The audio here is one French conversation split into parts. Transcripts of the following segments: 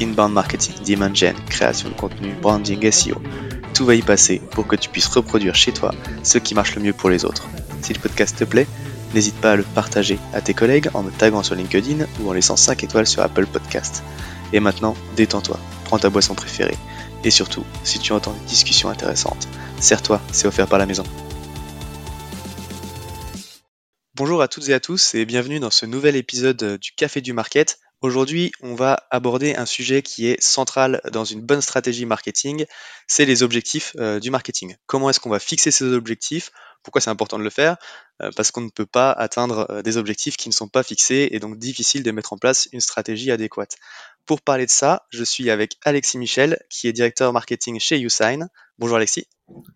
Inbound marketing, demand gen, création de contenu, branding, SEO. Tout va y passer pour que tu puisses reproduire chez toi ce qui marche le mieux pour les autres. Si le podcast te plaît, n'hésite pas à le partager à tes collègues en me taguant sur LinkedIn ou en laissant 5 étoiles sur Apple Podcast. Et maintenant, détends-toi, prends ta boisson préférée. Et surtout, si tu entends une discussion intéressante, serre-toi, c'est offert par la maison. Bonjour à toutes et à tous et bienvenue dans ce nouvel épisode du Café du Market. Aujourd'hui, on va aborder un sujet qui est central dans une bonne stratégie marketing, c'est les objectifs euh, du marketing. Comment est-ce qu'on va fixer ces objectifs? Pourquoi c'est important de le faire? Euh, Parce qu'on ne peut pas atteindre euh, des objectifs qui ne sont pas fixés et donc difficile de mettre en place une stratégie adéquate. Pour parler de ça, je suis avec Alexis Michel, qui est directeur marketing chez Usign. Bonjour Alexis.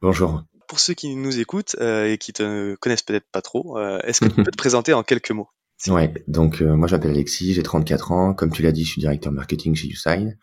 Bonjour. Pour ceux qui nous écoutent et qui te connaissent peut-être pas trop, est-ce que tu peux te présenter en quelques mots? Ouais, donc euh, moi j'appelle Alexis, j'ai 34 ans. Comme tu l'as dit, je suis directeur marketing chez Usign.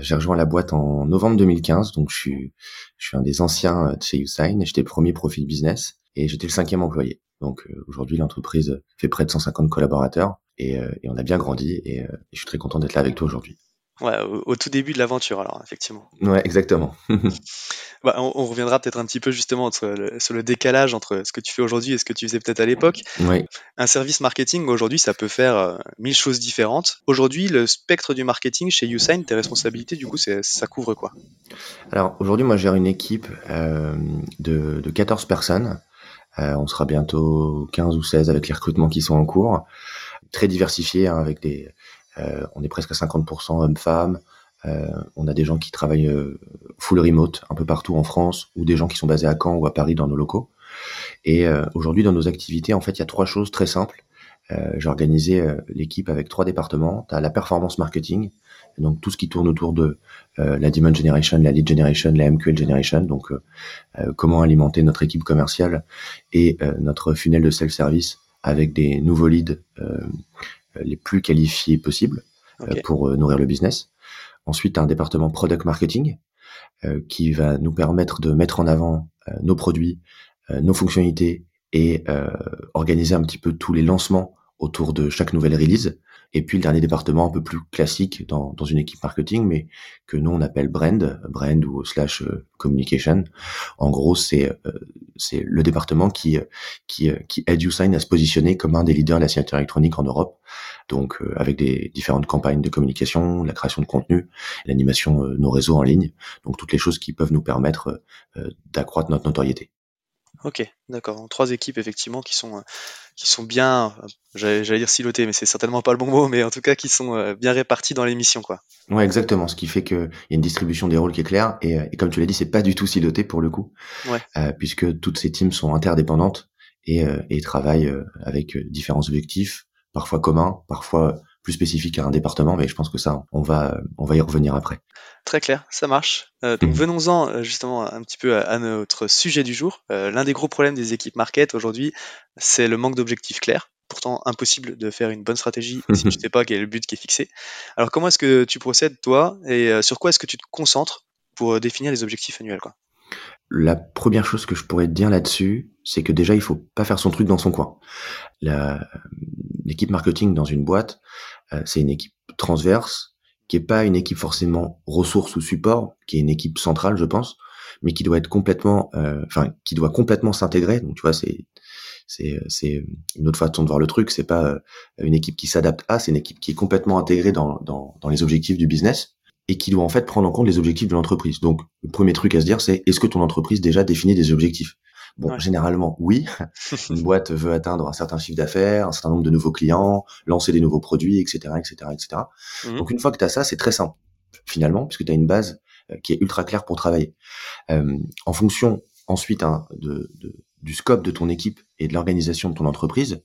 j'ai rejoint la boîte en novembre 2015, donc je suis, je suis un des anciens de chez Usign. J'étais premier profil business et j'étais le cinquième employé. Donc aujourd'hui, l'entreprise fait près de 150 collaborateurs. Euh, et, on a bien grandi et, euh, je suis très content d'être là avec toi aujourd'hui. Ouais, au, tout début de l'aventure alors, effectivement. Ouais, exactement. bah, on, reviendra peut-être un petit peu justement sur le, décalage entre ce que tu fais aujourd'hui et ce que tu faisais peut-être à l'époque. Ouais. Un service marketing aujourd'hui, ça peut faire euh, mille choses différentes. Aujourd'hui, le spectre du marketing chez Usign, tes responsabilités, du coup, ça couvre quoi? Alors aujourd'hui, moi, je gère une équipe de, de 14 personnes. on sera bientôt 15 ou 16 avec les recrutements qui sont en cours très diversifié hein, avec des euh, on est presque à 50% hommes-femmes. Euh, on a des gens qui travaillent euh, full remote un peu partout en France ou des gens qui sont basés à Caen ou à Paris dans nos locaux. Et aujourd'hui, dans nos activités, en fait, il y a trois choses très simples. J'ai organisé l'équipe avec trois départements. Tu as la performance marketing, donc tout ce qui tourne autour de la demand generation, la lead generation, la MQL generation, donc comment alimenter notre équipe commerciale et notre funnel de self-service avec des nouveaux leads euh, les plus qualifiés possibles euh, pour euh, nourrir le business. Ensuite, un département product marketing qui va nous permettre de mettre en avant nos produits, nos fonctionnalités et organiser un petit peu tous les lancements autour de chaque nouvelle release. Et puis le dernier département un peu plus classique dans, dans une équipe marketing, mais que nous on appelle brand, brand ou slash euh, communication. En gros, c'est euh, c'est le département qui qui qui aide YouSign à se positionner comme un des leaders de la signature électronique en Europe. Donc euh, avec des différentes campagnes de communication, la création de contenu, l'animation de nos réseaux en ligne, donc toutes les choses qui peuvent nous permettre d'accroître notre notoriété. Ok, d'accord. Trois équipes effectivement qui sont euh, qui sont bien, euh, j'allais dire silotées, mais c'est certainement pas le bon mot, mais en tout cas qui sont euh, bien réparties dans l'émission, quoi. Ouais, exactement. Ce qui fait qu'il y a une distribution des rôles qui est claire et, comme tu l'as dit, c'est pas du tout siloté pour le coup, ouais. puisque toutes ces teams sont interdépendantes et, et travaillent avec différents objectifs, parfois communs, parfois plus spécifiques à un département, mais je pense que ça, on va on va y revenir après. Très clair, ça marche. Euh, donc venons-en euh, justement un petit peu à, notre sujet du jour. Euh, l'un des gros problèmes des équipes market aujourd'hui, c'est le manque d'objectifs clairs. Pourtant impossible de faire une bonne stratégie si tu ne sais pas quel est le but qui est fixé. Alors comment est-ce que tu procèdes toi et sur quoi est-ce que tu te concentres pour définir les objectifs annuels quoi? La première chose que je pourrais te dire là-dessus, c'est que déjà il faut pas faire son truc dans son coin. L'équipe marketing dans une boîte, c'est une équipe transverse qui est pas une équipe forcément ressources ou support, qui est une équipe centrale, je pense, mais qui doit être complètement, euh, enfin, qui doit complètement s'intégrer. Donc, tu vois, c'est c'est c'est une autre façon de voir le truc. C'est pas euh, une équipe qui s'adapte à, c'est une équipe qui est complètement intégrée dans, dans dans les objectifs du business et qui doit en fait prendre en compte les objectifs de l'entreprise. Donc, le premier truc à se dire, c'est est-ce que ton entreprise déjà définit des objectifs? Bon, généralement, oui. Une boîte veut atteindre un certain chiffre d'affaires, un certain nombre de nouveaux clients, lancer des nouveaux produits, etc., etc., etc. Donc, une fois que tu as ça, c'est très simple, finalement, puisque tu as une base euh, qui est ultra claire pour travailler. Euh, en fonction, ensuite, hein, de, de, du scope de ton équipe et de l'organisation de ton entreprise,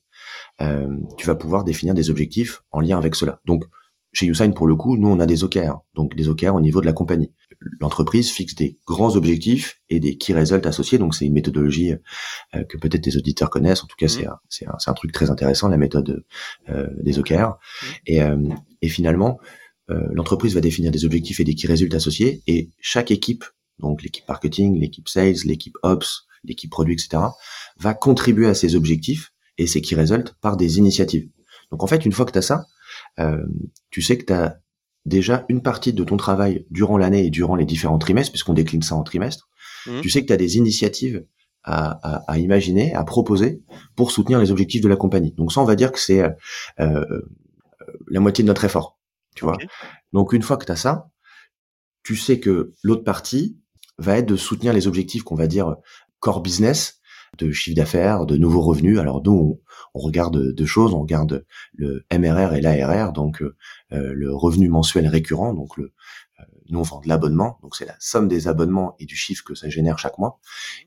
euh, tu vas pouvoir définir des objectifs en lien avec cela. Donc, chez Usign, pour le coup, nous, on a des OKR, donc des OKR au niveau de la compagnie. L'entreprise fixe des grands objectifs et des key results associés. Donc c'est une méthodologie euh, que peut-être tes auditeurs connaissent. En tout cas, c'est mmh. c'est un, un, truc très intéressant, la méthode euh, des OKR. Mmh. Et, euh, et finalement, l'entreprise va définir des objectifs et des key results associés. Et chaque équipe, donc l'équipe marketing, l'équipe sales, l'équipe ops, l'équipe produit, etc., va contribuer à ces objectifs et ces key results par des initiatives. Donc en fait, une fois que tu as ça, tu sais que tu as déjà une partie de ton travail durant l'année et durant les différents trimestres, puisqu'on décline ça en trimestre, mmh. tu sais que tu as des initiatives à, à, imaginer, à proposer pour soutenir les objectifs de la compagnie. Donc ça, on va dire que c'est euh, euh la moitié de notre effort, tu vois. Donc une fois que tu as ça, tu sais que l'autre partie va être de soutenir les objectifs qu'on va dire core business, de chiffre d'affaires, de nouveaux revenus. Alors nous, on, regarde deux choses, on regarde le MRR et l'ARR, donc euh, euh, le revenu mensuel récurrent, donc le euh, nous on vend de l'abonnement, donc c'est la somme des abonnements et du chiffre que ça génère chaque mois.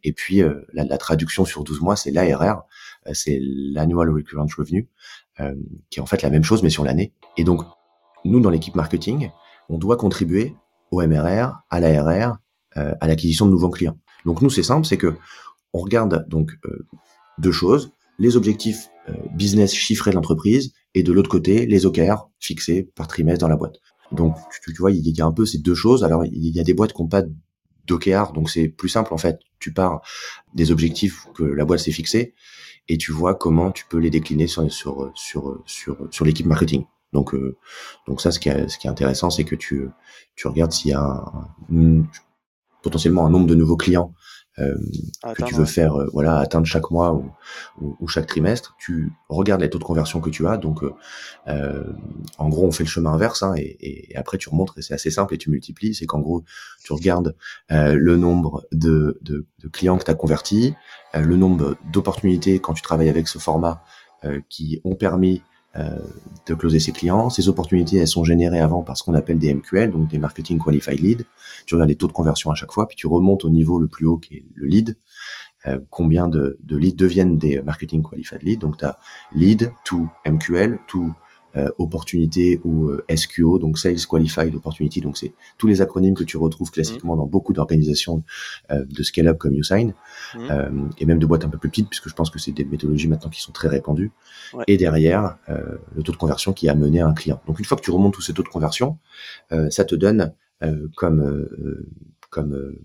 Et puis la, la, traduction sur 12 mois, c'est l'ARR, c'est l'annual recurrent revenue, qui est en fait la même chose mais sur l'année. Et donc nous dans l'équipe marketing, on doit contribuer au MRR, à l'ARR, à l'acquisition de nouveaux clients. Donc nous c'est simple, c'est que on regarde donc euh, deux choses les objectifs euh, business chiffrés de l'entreprise et de l'autre côté les OKR fixés par trimestre dans la boîte. Donc tu, vois, il y a un peu ces deux choses. Alors il y a des boîtes qui n'ont pas d'OKR, donc c'est plus simple en fait. Tu pars des objectifs que la boîte s'est fixés et tu vois comment tu peux les décliner sur sur sur sur, sur l'équipe marketing. Donc euh, donc ça ce qui est ce qui est intéressant c'est que tu tu regardes s'il y a potentiellement un nombre de nouveaux clients euh, que tu veux faire euh, voilà atteindre chaque mois ou, ou, chaque trimestre, tu regardes les taux de conversion que tu as. Donc, euh, en gros, on fait le chemin inverse hein, et, et, après tu remontes et c'est assez simple et tu multiplies. C'est qu'en gros, tu regardes le nombre de, de, de clients que tu as convertis, le nombre d'opportunités quand tu travailles avec ce format qui ont permis euh, de closer ses clients. Ces opportunités, elles sont générées avant par ce qu'on appelle des MQL, donc des Marketing Qualified Lead. Tu regardes les taux de conversion à chaque fois, puis tu remontes au niveau le plus haut qui est le lead. Euh, combien de, de leads deviennent des Marketing Qualified Lead? Donc, tu as lead to MQL, to euh, opportunité ou euh, SQO, donc Sales Qualified Opportunity. Donc c'est tous les acronymes que tu retrouves classiquement dans beaucoup d'organisations euh, de scale-up comme Usign mmh. et même de boîtes un peu plus petites, puisque je pense que c'est des méthodologies maintenant qui sont très répandues. Et derrière, le taux de conversion qui a mené à un client. Donc une fois que tu remontes tous ces taux de conversion, ça te donne comme comme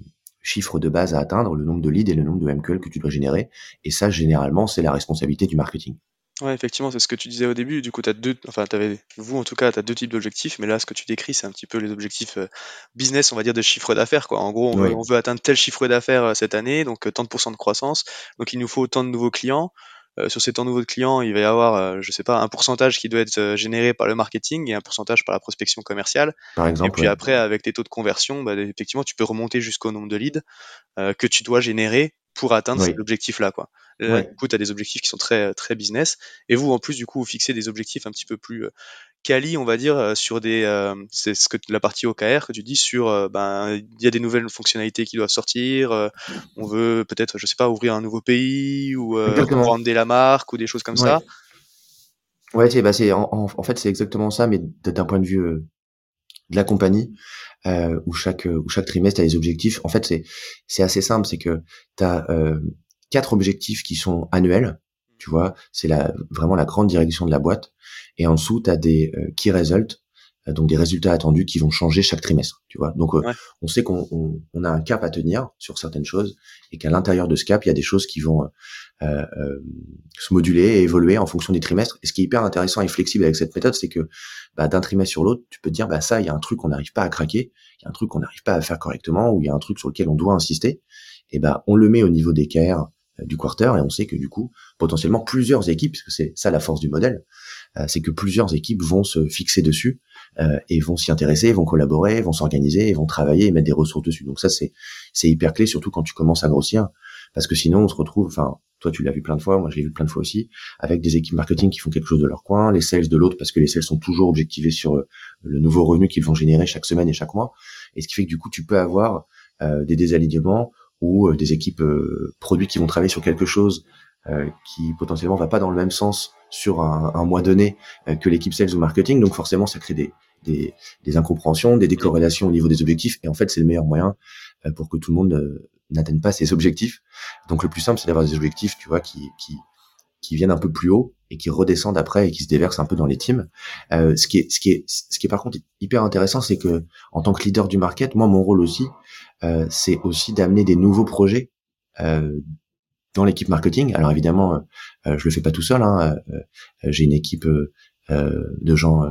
chiffre de base à atteindre, le nombre de leads et le nombre de MQL que tu dois générer. Et ça, généralement, c'est la responsabilité du marketing. Ouais, effectivement, c'est ce que tu disais au début. Du coup, tu as deux, enfin, avais, vous en tout cas, tu as deux types d'objectifs, mais là, ce que tu décris, c'est un petit peu les objectifs euh, business, on va dire, de chiffre d'affaires. Quoi. En gros, on, veut, atteindre tel chiffre d'affaires euh, cette année, donc euh, tant de pourcents de croissance. Donc, il nous faut autant de nouveaux clients. sur ces tant de nouveaux clients, il va y avoir, je sais pas, un pourcentage qui doit être généré par le marketing et un pourcentage par la prospection commerciale. Par exemple. Et puis après, avec tes taux de conversion, bah, effectivement, tu peux remonter jusqu'au nombre de leads que tu dois générer pour atteindre cet objectif-là. Quoi. Là, du coup, tu as des objectifs qui sont très, très business. Et vous, en plus, du coup, vous fixez des objectifs un petit peu plus euh, quali, on va dire, euh, sur des. Euh, c'est ce que la partie OKR que tu dis sur. ben, il y a des nouvelles fonctionnalités qui doivent sortir. on veut peut-être, je sais pas, ouvrir un nouveau pays ou brander la marque ou des choses comme ça. Ouais, c'est, bah, c'est, en, en, fait, c'est exactement ça, mais d'un point de vue de la compagnie, euh, où chaque où chaque trimestre a des objectifs. En fait, c'est c'est assez simple, c'est que tu as euh, quatre objectifs qui sont annuels, tu vois, c'est la vraiment la grande direction de la boîte et en dessous tu as des euh, key results euh, donc des résultats attendus qui vont changer chaque trimestre, tu vois. Donc euh, on sait qu'on on, a un cap à tenir sur certaines choses et qu'à l'intérieur de ce cap, il y a des choses qui vont euh, euh, se moduler et évoluer en fonction des trimestres. Et ce qui est hyper intéressant et flexible avec cette méthode, c'est que bah, d'un trimestre sur l'autre, tu peux te dire bah ça, il y a un truc qu'on n'arrive pas à craquer, il y a un truc qu'on n'arrive pas à faire correctement, ou il y a un truc sur lequel on doit insister. Et ben on le met au niveau des KR du quarter et on sait que du coup potentiellement plusieurs équipes, parce que c'est ça la force du modèle, c'est que plusieurs équipes vont se fixer dessus euh, et vont s'y intéresser, vont collaborer, vont s'organiser, vont travailler et mettre des ressources dessus. Donc ça c'est hyper clé surtout quand tu commences à grossir parce que sinon on se retrouve enfin toi tu l'as vu plein de fois, moi j'ai vu plein de fois aussi avec des équipes marketing qui font quelque chose de leur coin, les sales de l'autre parce que les sales sont toujours objectivés sur euh, le nouveau revenu qu'ils vont générer chaque semaine et chaque mois et ce qui fait que du coup tu peux avoir euh, des désalignements ou des équipes produits qui vont travailler sur quelque chose qui potentiellement va pas dans le même sens sur un, un mois donné euh, que l'équipe sales ou marketing. Donc forcément, ça crée des, des, des incompréhensions, des décorrélations au niveau des objectifs. Et en fait, c'est le meilleur moyen euh, pour que tout le monde euh, n'atteigne pas ses objectifs. Donc le plus simple, c'est d'avoir des objectifs, tu vois, qui, qui, qui viennent un peu plus haut et qui redescendent après et qui se déversent un peu dans les teams. Euh, ce qui est, ce qui est, ce qui est par contre hyper intéressant, c'est que en tant que leader du market, moi mon rôle aussi, euh, c'est aussi d'amener des nouveaux projets euh, dans l'équipe marketing. Alors évidemment, euh, je le fais pas tout seul. Hein, euh, J'ai une équipe de gens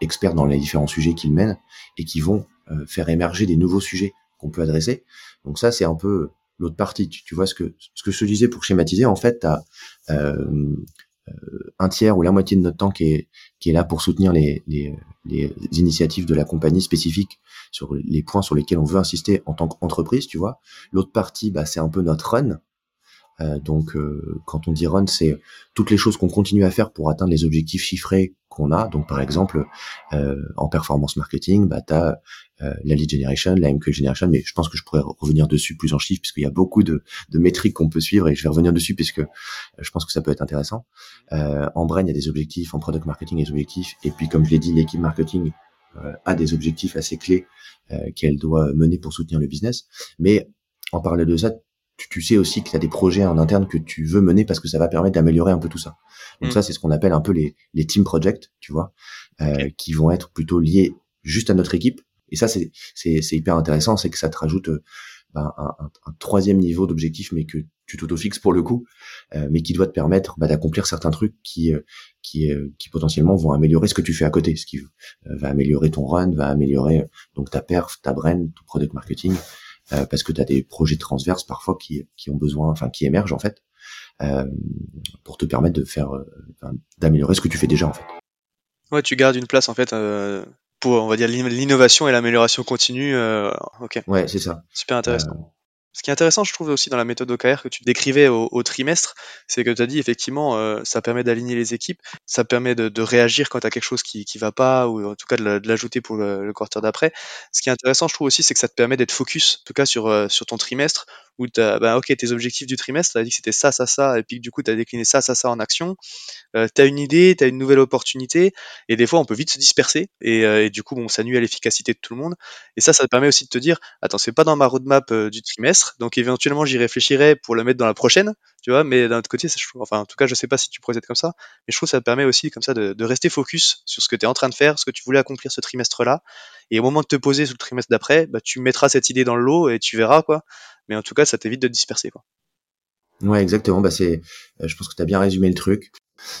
experts dans les différents sujets qu'ils mènent et qui vont faire émerger des nouveaux sujets qu'on peut adresser. Donc ça, c'est un peu l'autre partie. Tu, vois ce que ce que je disais pour schématiser, en fait, tu as euh, un tiers ou la moitié de notre temps qui est, qui est là pour soutenir les, les, les initiatives de la compagnie spécifiques sur les points sur lesquels on veut insister en tant qu'entreprise, tu vois. L'autre partie, bah, c'est un peu notre run, euh, donc, euh, quand on dit run, c'est toutes les choses qu'on continue à faire pour atteindre les objectifs chiffrés qu'on a. Donc, par exemple, euh, en performance marketing, bah, tu as la lead generation, la MQ generation, mais je pense que je pourrais revenir dessus plus en chiffres, puisqu'il y a beaucoup de, de métriques qu'on peut suivre, et je vais revenir dessus, puisque je pense que ça peut être intéressant. en brain, il y a des objectifs, en product marketing, il y a des objectifs, et puis, comme je l'ai dit, l'équipe marketing a des objectifs assez clés qu'elle doit mener pour soutenir le business. Mais en parlant de ça, tu, sais aussi que tu as des projets en interne que tu veux mener parce que ça va permettre d'améliorer un peu tout ça. Donc mm. ça, c'est ce qu'on appelle un peu les, les team projects, tu vois, euh, qui vont être plutôt liés juste à notre équipe. Et ça, c'est, c'est, c'est hyper intéressant, c'est que ça te rajoute euh, ben, un, un, un, troisième niveau d'objectif, mais que tu t'auto-fixes pour le coup, euh, mais qui doit te permettre bah, d'accomplir certains trucs qui, euh, qui, euh, qui potentiellement vont améliorer ce que tu fais à côté, ce qui va améliorer ton run, va améliorer donc ta perf, ta brand, ton product marketing, euh, parce que tu as des projets transverses parfois qui, qui ont besoin, enfin qui émergent en fait, euh, pour te permettre de faire, euh, d'améliorer ce que tu fais déjà en fait. Ouais, tu gardes une place en fait pour, on va dire, l'innovation et l'amélioration continue. ok. Ouais, c'est ça. Super intéressant. Ce qui est intéressant, je trouve aussi dans la méthode OKR que tu décrivais au, trimestre, c'est que tu as dit effectivement, euh, ça permet d'aligner les équipes, ça permet de, réagir quand tu as quelque chose qui qui va pas, ou en tout cas de l'ajouter pour le, quarter d'après. Ce qui est intéressant, je trouve aussi, c'est que ça te permet d'être focus, en tout cas sur, euh, sur ton trimestre, où tu as, bah, ok, tes objectifs du trimestre, tu as dit que c'était ça, ça, ça, et puis du coup, tu as décliné ça, ça, ça en action. Euh, tu as une idée, tu as une nouvelle opportunité, et des fois, on peut vite se disperser, et, euh, et du coup, bon, ça nuit à l'efficacité de tout le monde. Et ça, ça te permet aussi de te dire, attends, c'est pas dans ma roadmap du trimestre, donc éventuellement j'y réfléchirai pour le mettre dans la prochaine, tu vois, mais d'un autre côté, ça, enfin en tout cas je sais pas si tu procèdes comme ça, mais je trouve que ça te permet aussi comme ça de, rester focus sur ce que tu es en train de faire, ce que tu voulais accomplir ce trimestre-là, et au moment de te poser sur le trimestre d'après, bah, tu mettras cette idée dans le lot et tu verras quoi, mais en tout cas ça t'évite de te disperser quoi. Ouais, exactement. Bah c'est, euh, je pense que tu as bien résumé le truc.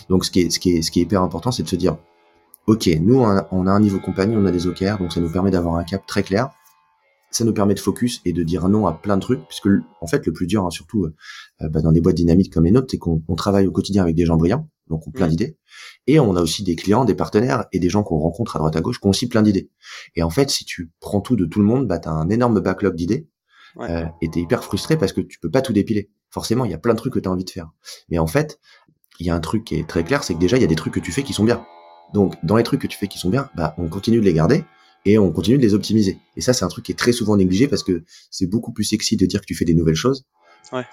Donc ce qui est, ce qui est, ce qui est hyper important, c'est de se dire, ok, nous on a, on a un niveau compagnie, on a des OKR, donc ça nous permet d'avoir un cap très clair ça nous permet de focus et de dire non à plein de trucs, puisque en fait le plus dur, hein, surtout euh, bah, dans des boîtes dynamiques comme les nôtres, c'est qu'on travaille au quotidien avec des gens brillants, donc on plein mmh. d'idées, et on a aussi des clients, des partenaires et des gens qu'on rencontre à droite à gauche qui ont aussi plein d'idées. Et en fait, si tu prends tout de tout le monde, bah t'as un énorme backlog d'idées euh, et t'es hyper frustré parce que tu peux pas tout dépiler. Forcément, il y a plein de trucs que tu as envie de faire, mais en fait, il y a un truc qui est très clair, c'est que déjà il y a des trucs que tu fais qui sont bien. Donc dans les trucs que tu fais qui sont bien, bah on continue de les garder et on continue de les optimiser. Et ça, c'est un truc qui est très souvent négligé parce que c'est beaucoup plus sexy de dire que tu fais des nouvelles choses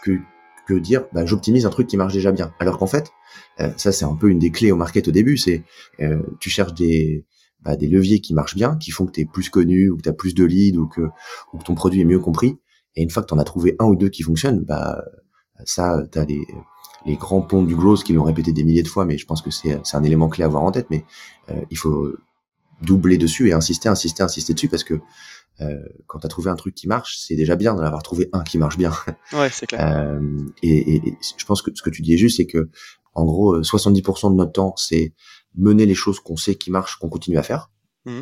que que dire bah, j'optimise un truc qui marche déjà bien. Alors qu'en fait, euh, ça c'est un peu une des clés au market au début, c'est euh, tu cherches des bah, des leviers qui marchent bien, qui font que tu es plus connu ou que tu as plus de leads ou que ou que ton produit est mieux compris. Et une fois que tu en as trouvé un ou deux qui fonctionnent, bah ça tu as les les grands ponts du growth qui l'ont répété des milliers de fois, mais je pense que c'est un élément clé à avoir en tête. Mais euh, il faut doubler dessus et insister, insister, insister dessus parce que euh, quand tu as trouvé un truc qui marche, c'est déjà bien d'en avoir trouvé un qui marche bien. Ouais, c'est clair. Euh, et, et, je pense que ce que tu dis est juste, c'est que en gros, 70% euh, de notre temps, c'est mener les choses qu'on sait qui marchent, qu'on continue à faire. Mmh.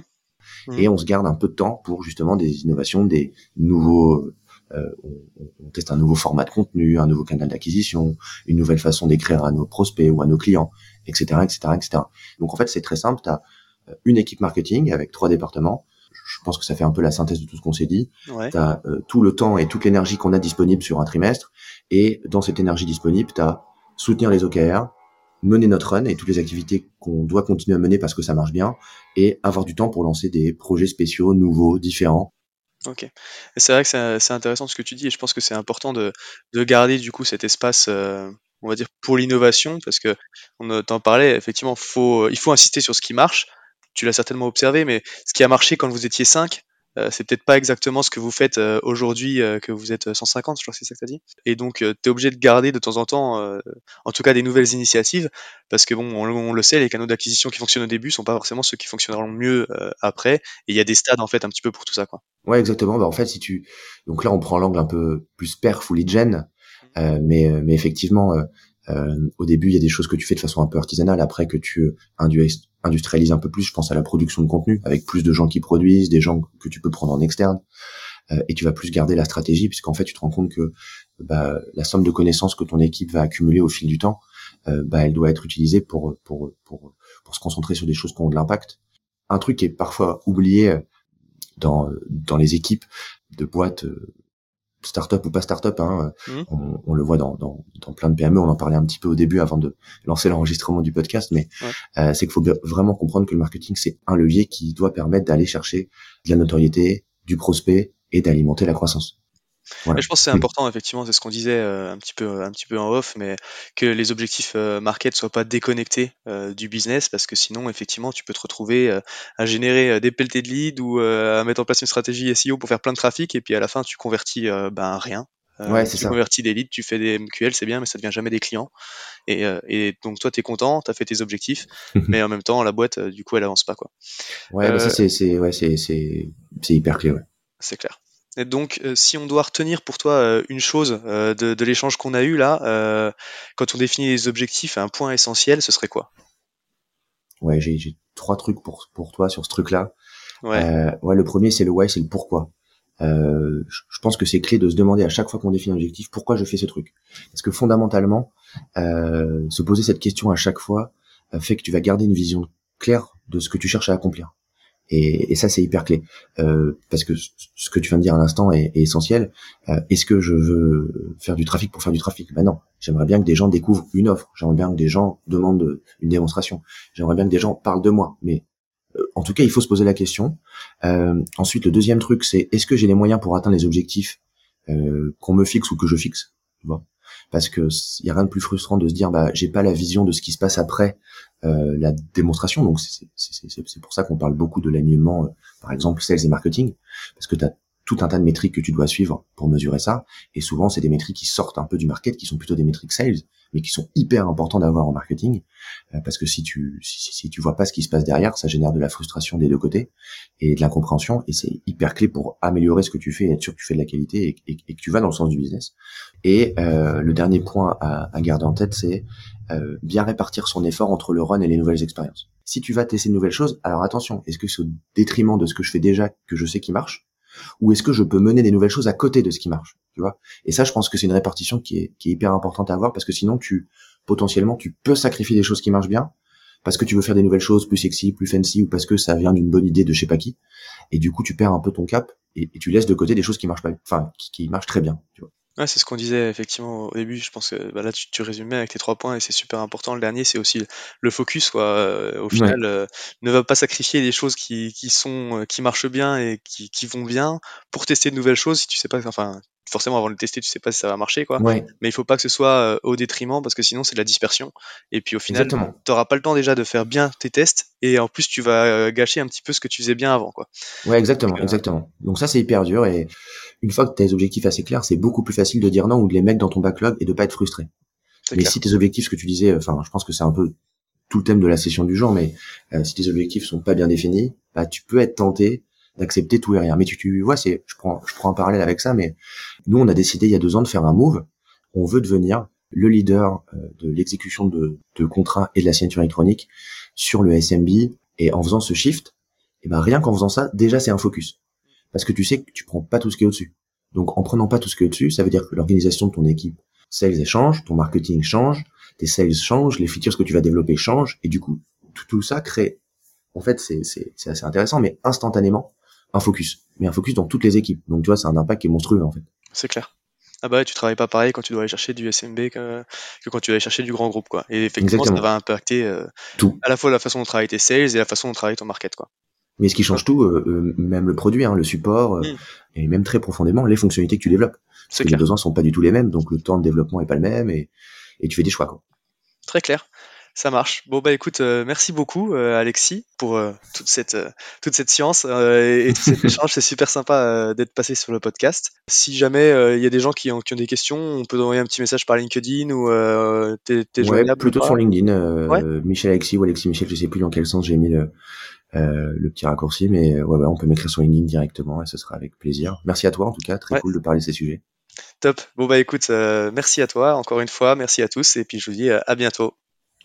Mmh. Et on se garde un peu de temps pour justement des innovations, des nouveaux. Euh, on, on, teste un nouveau format de contenu, un nouveau canal d'acquisition, une nouvelle façon d'écrire à nos prospects ou à nos clients, etc., etc., etc. Donc en fait, c'est très simple. Tu as une équipe marketing avec trois départements. Je pense que ça fait un peu la synthèse de tout ce qu'on s'est dit. Tu as euh, tout le temps et toute l'énergie qu'on a disponible sur un trimestre. Et dans cette énergie disponible, tu as soutenir les OKR, mener notre run et toutes les activités qu'on doit continuer à mener parce que ça marche bien, et avoir du temps pour lancer des projets spéciaux, nouveaux, différents. Ok. C'est vrai que c'est intéressant ce que tu dis, et je pense que c'est important de, de, garder du coup cet espace, euh, on va dire, pour l'innovation, parce que on t'en parlait, effectivement, faut, il faut insister sur ce qui marche, tu l'as certainement observé, mais ce qui a marché quand vous étiez 5, euh, c'est peut-être pas exactement ce que vous faites euh, aujourd'hui euh, que vous êtes 150, je crois que c'est ça que tu as dit. Et donc, tu es obligé de garder de temps en temps, en tout cas, des nouvelles initiatives, parce que bon, on, le sait, les canaux d'acquisition qui fonctionnent au début sont pas forcément ceux qui fonctionneront mieux après, et il y a des stades en fait un petit peu pour tout ça, quoi. Ouais, exactement. Bah, en fait, si tu, donc là, on prend l'angle un peu plus perf ou lead mais mais effectivement, euh, au début, il y a des choses que tu fais de façon un peu artisanale, après que tu industrialises un peu plus, je pense à la production de contenu, avec plus de gens qui produisent, des gens que tu peux prendre en externe, euh, et tu vas plus garder la stratégie, puisqu'en fait, tu te rends compte que bah, la somme de connaissances que ton équipe va accumuler au fil du temps, euh, bah, elle doit être utilisée pour, pour, pour, pour se concentrer sur des choses qui ont de l'impact. Un truc qui est parfois oublié dans, dans les équipes de boîtes start-up ou pas start-up, hein, mmh. on, le voit dans, dans, dans, plein de PME, on en parlait un petit peu au début avant de lancer l'enregistrement du podcast, mais euh, c'est qu'il faut vraiment comprendre que le marketing, c'est un levier qui doit permettre d'aller chercher de la notoriété, du prospect et d'alimenter la croissance je pense que c'est important, effectivement, c'est ce qu'on disait euh, un petit peu, un petit peu en off, mais que les objectifs euh, market soient pas déconnectés euh, du business, parce que sinon, effectivement, tu peux te retrouver à générer des pelletés de leads ou à mettre en place une stratégie SEO pour faire plein de trafic, et puis à la fin, tu convertis ben rien. ouais, tu convertis des leads, tu fais des MQL, c'est bien, mais ça devient jamais des clients. Et, et donc toi, tu es content, tu as fait tes objectifs, mais en même temps, la boîte, du coup, elle avance pas. Quoi. Ouais, bah ça, c'est ouais, hyper clé. Ouais. C'est clair. Et donc, euh, si on doit retenir pour toi euh, une chose euh, de, l'échange qu'on a eu là, quand on définit les objectifs, un point essentiel, ce serait quoi? Ouais, j'ai trois trucs pour, pour toi sur ce truc-là. Ouais. ouais, le premier, c'est le why, c'est le pourquoi. je pense que c'est clé de se demander à chaque fois qu'on définit un objectif pourquoi je fais ce truc? Parce que fondamentalement, se poser cette question à chaque fois fait que tu vas garder une vision claire de ce que tu cherches à accomplir. Et, et ça, c'est hyper clé. Euh, parce que ce que tu viens de dire à l'instant est, est, essentiel. Euh, Est-ce que je veux faire du trafic pour faire du trafic? Ben non. J'aimerais bien que des gens découvrent une offre. J'aimerais bien que des gens demandent une démonstration. J'aimerais bien que des gens parlent de moi. Mais euh, en tout cas, il faut se poser la question. Euh, ensuite, le deuxième truc, c'est est-ce que j'ai les moyens pour atteindre les objectifs euh, qu'on me fixe ou que je fixe? Tu vois? Parce que il y a rien de plus frustrant de se dire bah j'ai pas la vision de ce qui se passe après la démonstration. Donc c'est pour ça qu'on parle beaucoup de l'alignement, euh, par exemple sales et marketing, parce que tu as tout un tas de métriques que tu dois suivre pour mesurer ça. Et souvent, c'est des métriques qui sortent un peu du market, qui sont plutôt des métriques sales, mais qui sont hyper importants d'avoir en marketing, euh, parce que si tu si, tu vois pas ce qui se passe derrière, ça génère de la frustration des deux côtés et de l'incompréhension, et c'est hyper clé pour améliorer ce que tu fais et être sûr que tu fais de la qualité et, que tu vas dans le sens du business. Et euh, le dernier point à, à garder en tête, c'est euh, bien répartir son effort entre le run et les nouvelles expériences. Si tu vas tester de nouvelles choses, alors attention, est-ce que c'est au détriment de ce que je fais déjà que je sais qui marche ou est-ce que je peux mener des nouvelles choses à côté de ce qui marche, tu vois? Et ça, je pense que c'est une répartition qui est, qui est hyper importante à avoir parce que sinon, tu potentiellement, tu peux sacrifier des choses qui marchent bien parce que tu veux faire des nouvelles choses plus sexy, plus fancy, ou parce que ça vient d'une bonne idée de je sais pas qui. Et du coup, tu perds un peu ton cap et, tu laisses de côté des choses qui marchent pas, enfin, qui, qui marchent très bien. Tu vois. Ouais, c'est ce qu'on disait effectivement au début. Je pense que bah, là, tu, tu résumais avec tes trois points et c'est super important. Le dernier, c'est aussi le focus. Quoi. Euh, au final, euh, ne va pas sacrifier des choses qui, qui sont euh, qui marchent bien et qui, qui vont bien pour tester de nouvelles choses. Si tu sais pas, enfin, forcément avant de le tester, tu sais pas si ça va marcher, quoi. Mais il faut pas que ce soit au détriment parce que sinon c'est de la dispersion. Et puis au final, tu n'auras pas le temps déjà de faire bien tes tests et en plus tu vas gâcher un petit peu ce que tu faisais bien avant, quoi. Ouais, exactement, exactement. Donc ça c'est hyper dur et une fois que tu as des objectifs assez clairs, c'est beaucoup plus facile de dire non ou de les mettre dans ton backlog et de pas être frustré. Mais si tes objectifs, ce que tu disais, enfin, je pense que c'est un peu tout le thème de la session du jour, mais euh, si tes objectifs sont pas bien définis, bah, tu peux être tenté d'accepter tout et rien. Mais tu, tu vois, c'est, je prends, je prends un parallèle avec ça, mais nous, on a décidé il y a deux ans de faire un move. On veut devenir le leader euh, de l'exécution de, de contrats et de la signature électronique sur le SMB. Et en faisant ce shift, et ben rien qu'en faisant ça, déjà c'est un focus parce que tu sais que tu prends pas tout ce qui est au-dessus. Donc en prenant pas tout ce qui est au-dessus, ça veut dire que l'organisation de ton équipe sales change, ton marketing change, tes sales changent, les features que tu vas développer changent, et du coup tout, tout ça crée, en fait c'est assez intéressant, mais instantanément un focus, mais un focus dans toutes les équipes. Donc tu vois, c'est un impact qui est monstrueux en fait. C'est clair. Ah bah tu travailles pas pareil quand tu dois aller chercher du SMB que, quand tu vas aller chercher du grand groupe quoi. Et effectivement ça va impacter euh, tout. à la fois la façon dont travaille tes sales et la façon dont travaille ton market quoi. Mais ce qui change tout, euh, euh, même le produit, hein, le support, euh, mm. et même très profondément les fonctionnalités que tu développes. Parce que les besoins sont pas du tout les mêmes, donc le temps de développement est pas le même, et, et tu fais des choix. Quoi. Très clair. Ça marche. Bon bah écoute, euh, merci beaucoup euh, Alexis pour euh, toute cette toute cette science et, tout cet échange. C'est super sympa d'être passé sur le podcast. Si jamais il y a des gens qui ont, qui ont des questions, on peut envoyer un petit message par LinkedIn ou t'es ouais, plutôt sur LinkedIn. Michel Alexis ou Alexis Michel, je sais plus dans quel sens j'ai mis le le petit raccourci, mais ouais, ouais on peut m'écrire sur LinkedIn directement et ce sera avec plaisir. Merci à toi en tout cas, très cool de parler de ces sujets. Top. Bon bah écoute, merci à toi encore une fois, merci à tous et puis je vous dis à bientôt.